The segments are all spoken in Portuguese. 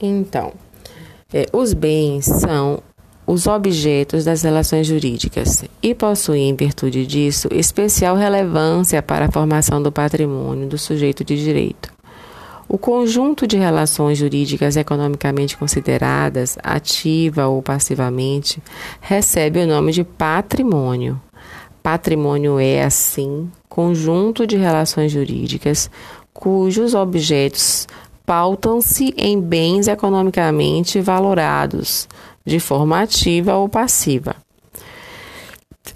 Então, é, os bens são os objetos das relações jurídicas e possuem, em virtude disso, especial relevância para a formação do patrimônio do sujeito de direito. O conjunto de relações jurídicas economicamente consideradas, ativa ou passivamente, recebe o nome de patrimônio. Patrimônio é, assim, conjunto de relações jurídicas cujos objetos pautam-se em bens economicamente valorados, de forma ativa ou passiva.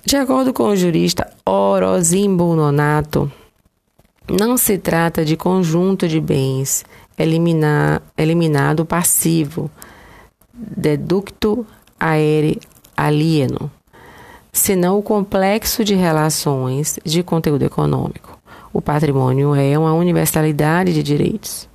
De acordo com o jurista Orozimbo Nonato, não se trata de conjunto de bens eliminar, eliminado passivo, deducto aere alieno, senão o complexo de relações de conteúdo econômico. O patrimônio é uma universalidade de direitos.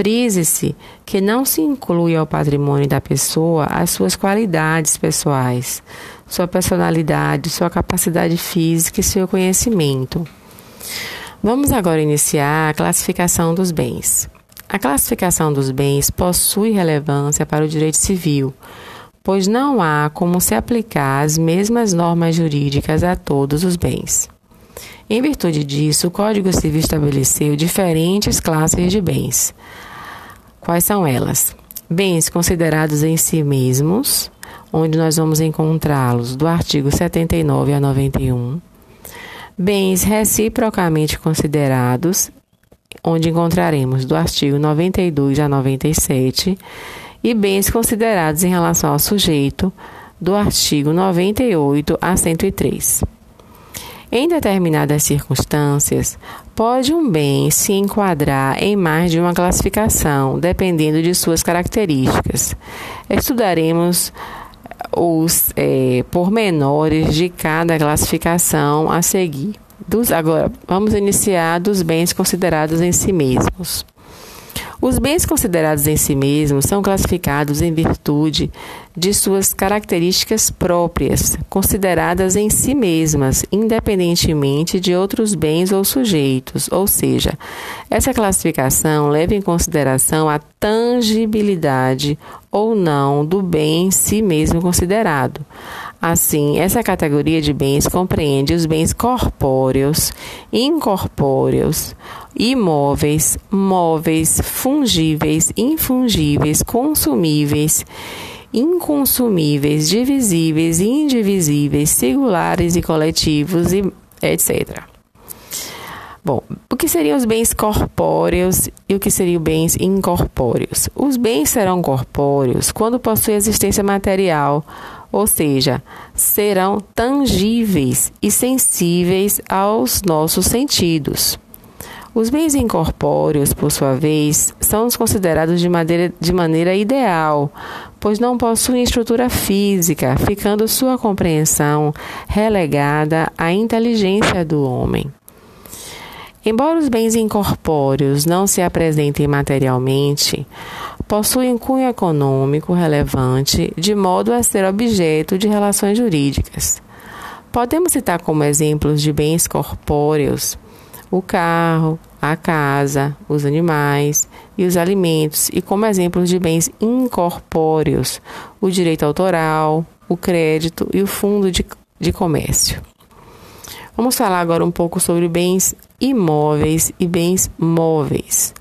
Frise-se que não se inclui ao patrimônio da pessoa as suas qualidades pessoais, sua personalidade, sua capacidade física e seu conhecimento. Vamos agora iniciar a classificação dos bens. A classificação dos bens possui relevância para o direito civil, pois não há como se aplicar as mesmas normas jurídicas a todos os bens. Em virtude disso, o Código Civil estabeleceu diferentes classes de bens. Quais são elas? Bens considerados em si mesmos, onde nós vamos encontrá-los do artigo 79 a 91. Bens reciprocamente considerados, onde encontraremos do artigo 92 a 97. E bens considerados em relação ao sujeito, do artigo 98 a 103. Em determinadas circunstâncias, pode um bem se enquadrar em mais de uma classificação, dependendo de suas características. Estudaremos os é, pormenores de cada classificação a seguir. Dos, agora, vamos iniciar dos bens considerados em si mesmos. Os bens considerados em si mesmos são classificados em virtude de suas características próprias, consideradas em si mesmas, independentemente de outros bens ou sujeitos, ou seja, essa classificação leva em consideração a tangibilidade ou não do bem em si mesmo considerado. Assim, essa categoria de bens compreende os bens corpóreos, incorpóreos, imóveis, móveis, fungíveis, infungíveis, consumíveis, inconsumíveis, divisíveis, indivisíveis, singulares e coletivos, e etc. Bom, o que seriam os bens corpóreos e o que seriam bens incorpóreos? Os bens serão corpóreos quando possuem existência material, ou seja, serão tangíveis e sensíveis aos nossos sentidos. Os bens incorpóreos, por sua vez, são considerados de maneira, de maneira ideal, pois não possuem estrutura física, ficando sua compreensão relegada à inteligência do homem. Embora os bens incorpóreos não se apresentem materialmente, possuem cunho econômico relevante, de modo a ser objeto de relações jurídicas. Podemos citar como exemplos de bens corpóreos o carro, a casa, os animais e os alimentos, e como exemplos de bens incorpóreos, o direito autoral, o crédito e o fundo de, de comércio. Vamos falar agora um pouco sobre bens imóveis e bens móveis.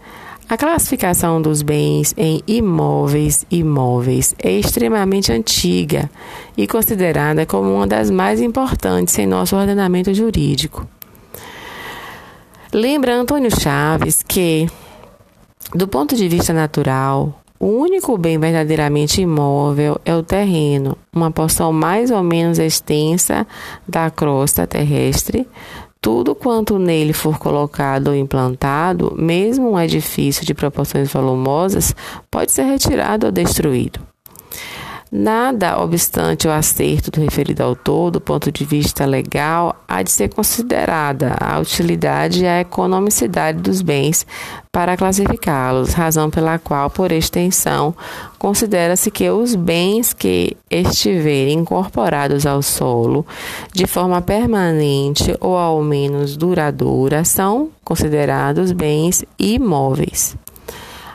A classificação dos bens em imóveis e móveis é extremamente antiga e considerada como uma das mais importantes em nosso ordenamento jurídico. Lembra Antônio Chaves que, do ponto de vista natural, o único bem verdadeiramente imóvel é o terreno, uma porção mais ou menos extensa da crosta terrestre. Tudo quanto nele for colocado ou implantado, mesmo um edifício de proporções volumosas, pode ser retirado ou destruído. Nada obstante o acerto do referido autor, do ponto de vista legal, há de ser considerada a utilidade e a economicidade dos bens para classificá-los, razão pela qual, por extensão, considera-se que os bens que estiverem incorporados ao solo de forma permanente ou ao menos duradoura são considerados bens imóveis.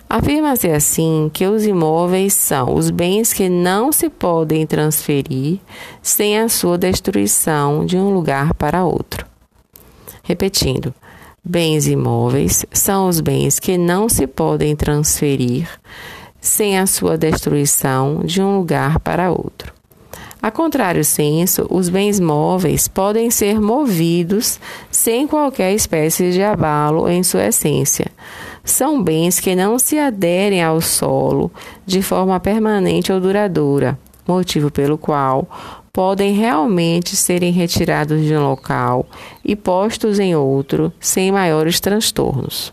Afirma-se assim que os imóveis são os bens que não se podem transferir sem a sua destruição de um lugar para outro. Repetindo, bens imóveis são os bens que não se podem transferir sem a sua destruição de um lugar para outro. A contrário senso, os bens móveis podem ser movidos sem qualquer espécie de abalo em sua essência. São bens que não se aderem ao solo de forma permanente ou duradoura, motivo pelo qual podem realmente serem retirados de um local e postos em outro sem maiores transtornos.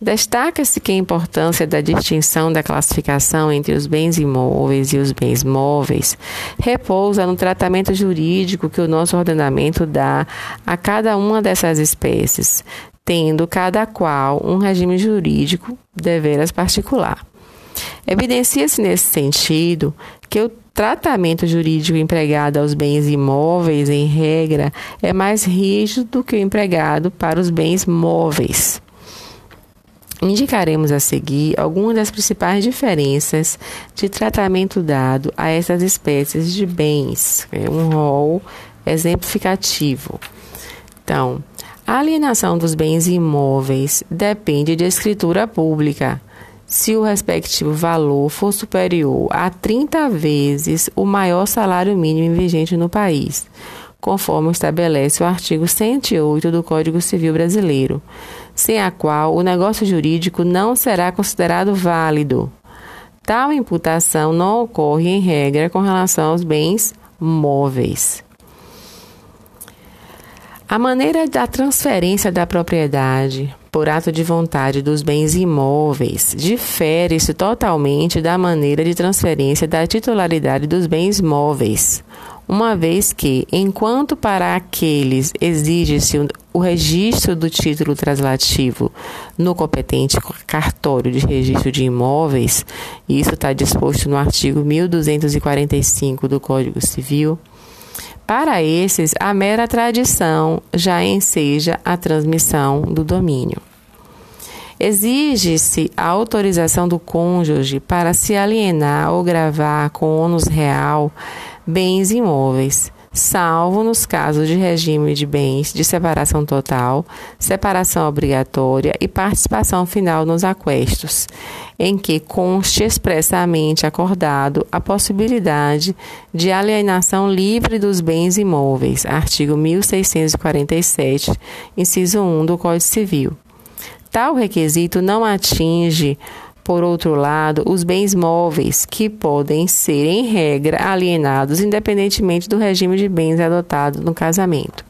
Destaca-se que a importância da distinção da classificação entre os bens imóveis e os bens móveis repousa no tratamento jurídico que o nosso ordenamento dá a cada uma dessas espécies, tendo cada qual um regime jurídico deveras particular. Evidencia-se nesse sentido que o tratamento jurídico empregado aos bens imóveis, em regra, é mais rígido do que o empregado para os bens móveis. Indicaremos a seguir algumas das principais diferenças de tratamento dado a essas espécies de bens, é um rol exemplificativo. Então, a alienação dos bens imóveis depende de escritura pública. Se o respectivo valor for superior a 30 vezes o maior salário mínimo vigente no país, conforme estabelece o artigo 108 do Código Civil Brasileiro sem a qual o negócio jurídico não será considerado válido. Tal imputação não ocorre em regra com relação aos bens móveis. A maneira da transferência da propriedade por ato de vontade dos bens imóveis difere-se totalmente da maneira de transferência da titularidade dos bens móveis, uma vez que, enquanto para aqueles exige-se o registro do título translativo no competente cartório de registro de imóveis, isso está disposto no artigo 1245 do Código Civil, para esses, a mera tradição já enseja a transmissão do domínio. Exige-se a autorização do cônjuge para se alienar ou gravar com ônus real bens imóveis, salvo nos casos de regime de bens de separação total, separação obrigatória e participação final nos aquestos, em que conste expressamente acordado a possibilidade de alienação livre dos bens imóveis, artigo 1647, inciso 1 do Código Civil. Tal requisito não atinge por outro lado, os bens móveis, que podem ser, em regra, alienados independentemente do regime de bens adotado no casamento.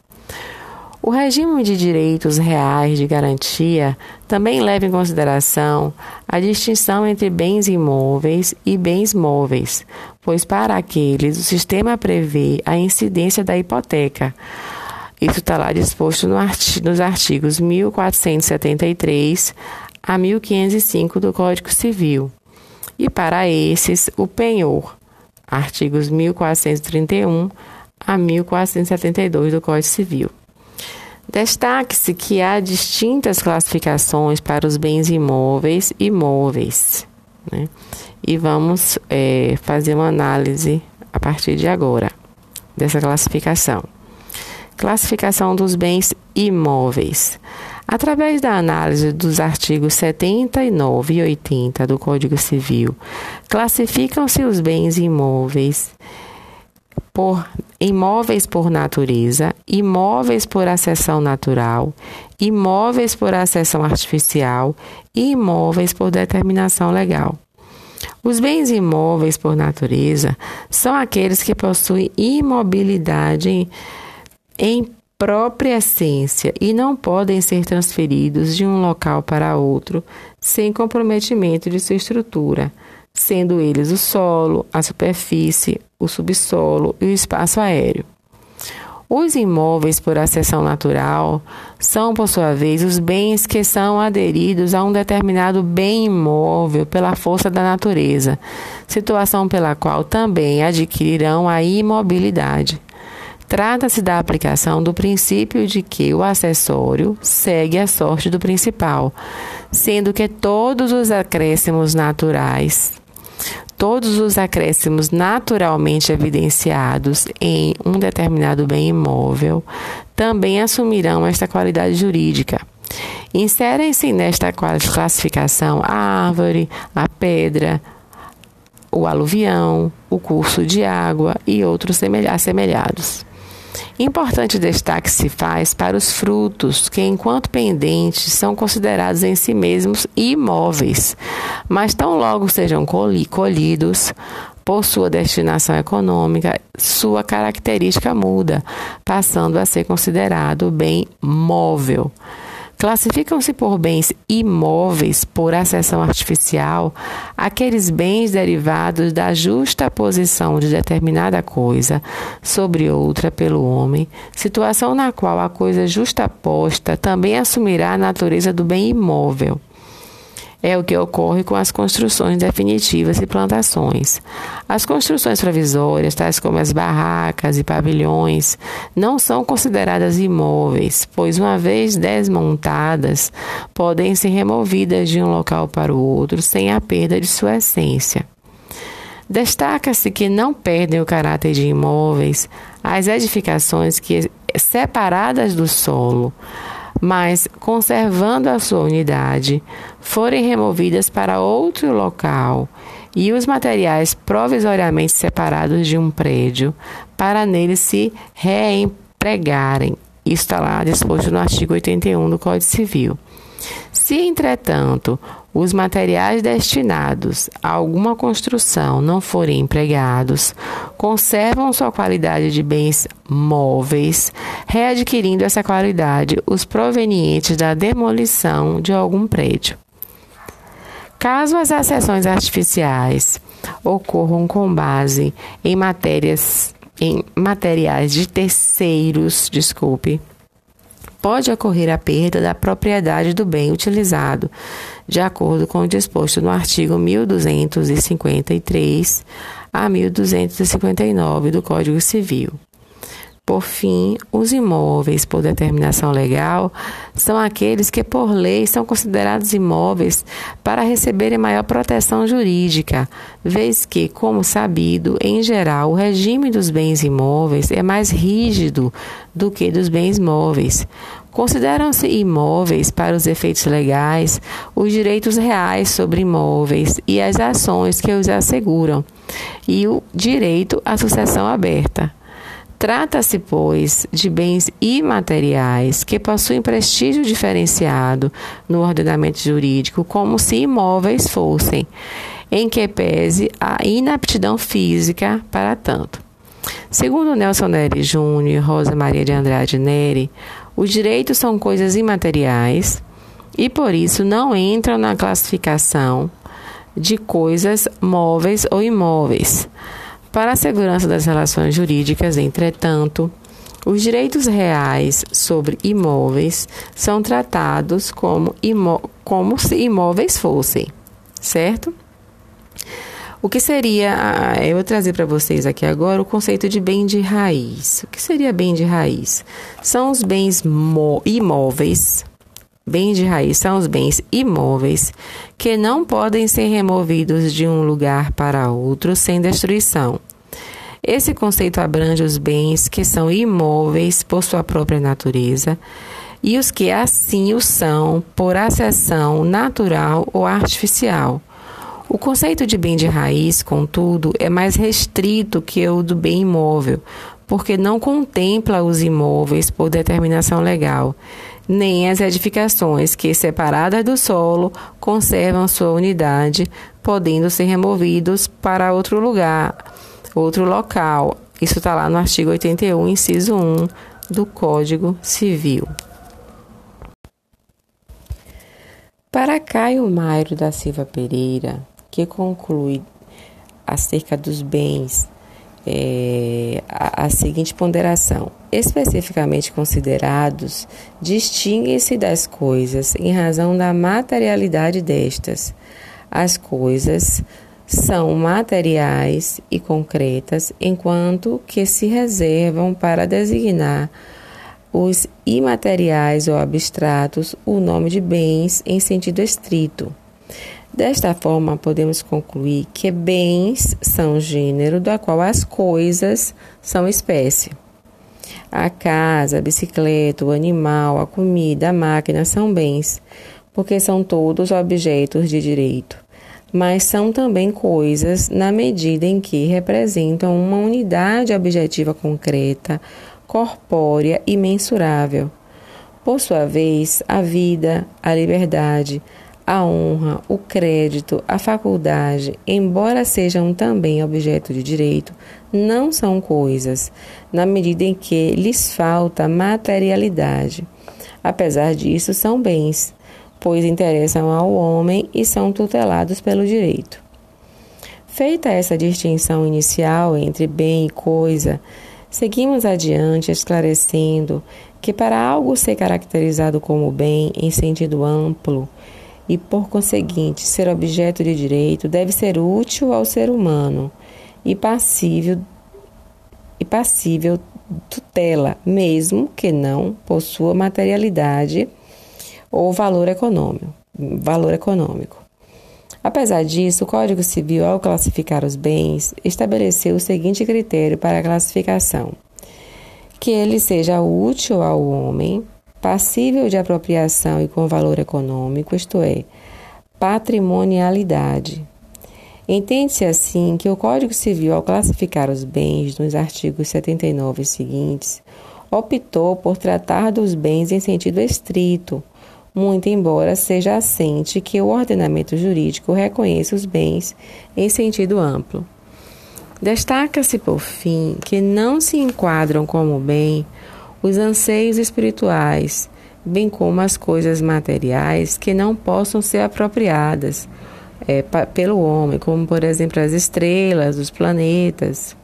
O regime de direitos reais de garantia também leva em consideração a distinção entre bens imóveis e bens móveis, pois para aqueles o sistema prevê a incidência da hipoteca. Isso está lá disposto no nos artigos 1473 a 1505 do Código Civil. E para esses, o penhor, artigos 1431 a 1472 do Código Civil. Destaque-se que há distintas classificações para os bens imóveis e móveis. Né? E vamos é, fazer uma análise a partir de agora dessa classificação. Classificação dos bens imóveis. Através da análise dos artigos 79 e 80 do Código Civil, classificam-se os bens imóveis por imóveis por natureza, imóveis por acessão natural, imóveis por acessão artificial e imóveis por determinação legal. Os bens imóveis por natureza são aqueles que possuem imobilidade em própria essência e não podem ser transferidos de um local para outro sem comprometimento de sua estrutura, sendo eles o solo, a superfície, o subsolo e o espaço aéreo. Os imóveis por acessão natural são, por sua vez, os bens que são aderidos a um determinado bem imóvel pela força da natureza, situação pela qual também adquirirão a imobilidade. Trata-se da aplicação do princípio de que o acessório segue a sorte do principal, sendo que todos os acréscimos naturais, todos os acréscimos naturalmente evidenciados em um determinado bem imóvel também assumirão esta qualidade jurídica. Inserem-se nesta classificação a árvore, a pedra, o aluvião, o curso de água e outros assemelhados. Importante destaque se faz para os frutos, que, enquanto pendentes, são considerados em si mesmos imóveis, mas tão logo sejam colhidos, por sua destinação econômica, sua característica muda, passando a ser considerado bem móvel. Classificam-se por bens imóveis por acessão artificial aqueles bens derivados da justa posição de determinada coisa sobre outra pelo homem, situação na qual a coisa justaposta também assumirá a natureza do bem imóvel. É o que ocorre com as construções definitivas e plantações. As construções provisórias, tais como as barracas e pavilhões, não são consideradas imóveis, pois, uma vez desmontadas, podem ser removidas de um local para o outro sem a perda de sua essência. Destaca-se que não perdem o caráter de imóveis as edificações que, separadas do solo, mas conservando a sua unidade, forem removidas para outro local e os materiais provisoriamente separados de um prédio para nele se reempregarem. Isso está lá disposto no artigo 81 do Código Civil. Se, entretanto, os materiais destinados a alguma construção não forem empregados, conservam sua qualidade de bens móveis, readquirindo essa qualidade os provenientes da demolição de algum prédio. Caso as acessões artificiais ocorram com base em matérias em materiais de terceiros, desculpe, pode ocorrer a perda da propriedade do bem utilizado, de acordo com o disposto no artigo 1253 a 1259 do Código Civil. Por fim, os imóveis por determinação legal são aqueles que, por lei, são considerados imóveis para receberem maior proteção jurídica, vez que, como sabido, em geral, o regime dos bens imóveis é mais rígido do que dos bens móveis. Consideram-se imóveis, para os efeitos legais, os direitos reais sobre imóveis e as ações que os asseguram, e o direito à sucessão aberta. Trata-se, pois, de bens imateriais que possuem prestígio diferenciado no ordenamento jurídico, como se imóveis fossem, em que pese a inaptidão física para tanto. Segundo Nelson Neri Júnior e Rosa Maria de Andrade Neri, os direitos são coisas imateriais e, por isso, não entram na classificação de coisas móveis ou imóveis para a segurança das relações jurídicas, entretanto, os direitos reais sobre imóveis são tratados como, imó como se imóveis fossem, certo? O que seria, eu vou trazer para vocês aqui agora o conceito de bem de raiz. O que seria bem de raiz? São os bens imóveis Bens de raiz são os bens imóveis que não podem ser removidos de um lugar para outro sem destruição. Esse conceito abrange os bens que são imóveis por sua própria natureza e os que assim o são por acessão natural ou artificial. O conceito de bem de raiz, contudo, é mais restrito que o do bem imóvel, porque não contempla os imóveis por determinação legal nem as edificações que, separadas do solo, conservam sua unidade, podendo ser removidos para outro lugar, outro local. Isso está lá no artigo 81, inciso 1 do Código Civil. Para Caio Mairo da Silva Pereira, que conclui acerca dos bens é, a, a seguinte ponderação: especificamente considerados, distinguem-se das coisas em razão da materialidade destas. As coisas são materiais e concretas, enquanto que se reservam para designar os imateriais ou abstratos o nome de bens em sentido estrito. Desta forma, podemos concluir que bens são gênero do qual as coisas são espécie. A casa, a bicicleta, o animal, a comida, a máquina são bens, porque são todos objetos de direito mas são também coisas na medida em que representam uma unidade objetiva concreta, corpórea e mensurável. Por sua vez, a vida, a liberdade, a honra, o crédito, a faculdade, embora sejam também objeto de direito, não são coisas, na medida em que lhes falta materialidade. Apesar disso, são bens pois interessam ao homem e são tutelados pelo direito. Feita essa distinção inicial entre bem e coisa, seguimos adiante esclarecendo que para algo ser caracterizado como bem em sentido amplo e por conseguinte ser objeto de direito deve ser útil ao ser humano e passível e passível tutela, mesmo que não possua materialidade ou valor econômico. Valor econômico. Apesar disso, o Código Civil, ao classificar os bens, estabeleceu o seguinte critério para a classificação: que ele seja útil ao homem, passível de apropriação e com valor econômico, isto é, patrimonialidade. Entende-se assim que o Código Civil, ao classificar os bens nos artigos 79 e seguintes, optou por tratar dos bens em sentido estrito, muito embora seja assente que o ordenamento jurídico reconheça os bens em sentido amplo. Destaca-se, por fim, que não se enquadram como bem os anseios espirituais, bem como as coisas materiais que não possam ser apropriadas é, pelo homem, como, por exemplo, as estrelas, os planetas.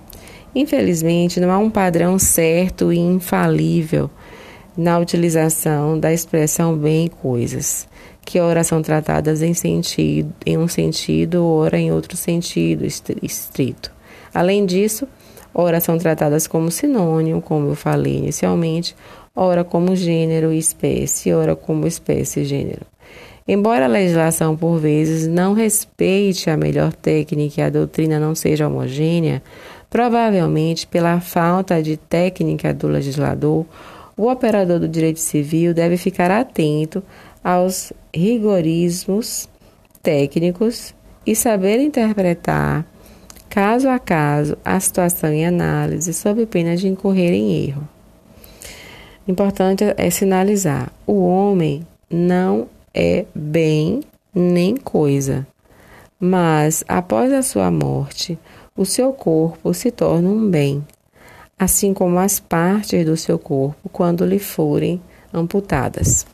Infelizmente, não há um padrão certo e infalível na utilização da expressão bem e coisas, que ora são tratadas em, sentido, em um sentido, ora em outro sentido estrito. Além disso, ora são tratadas como sinônimo, como eu falei inicialmente, ora como gênero e espécie, ora como espécie e gênero. Embora a legislação, por vezes, não respeite a melhor técnica e a doutrina não seja homogênea, provavelmente pela falta de técnica do legislador, o operador do direito civil deve ficar atento aos rigorismos técnicos e saber interpretar, caso a caso, a situação em análise, sob pena de incorrer em erro. Importante é sinalizar: o homem não é bem nem coisa, mas após a sua morte, o seu corpo se torna um bem assim como as partes do seu corpo quando lhe forem amputadas.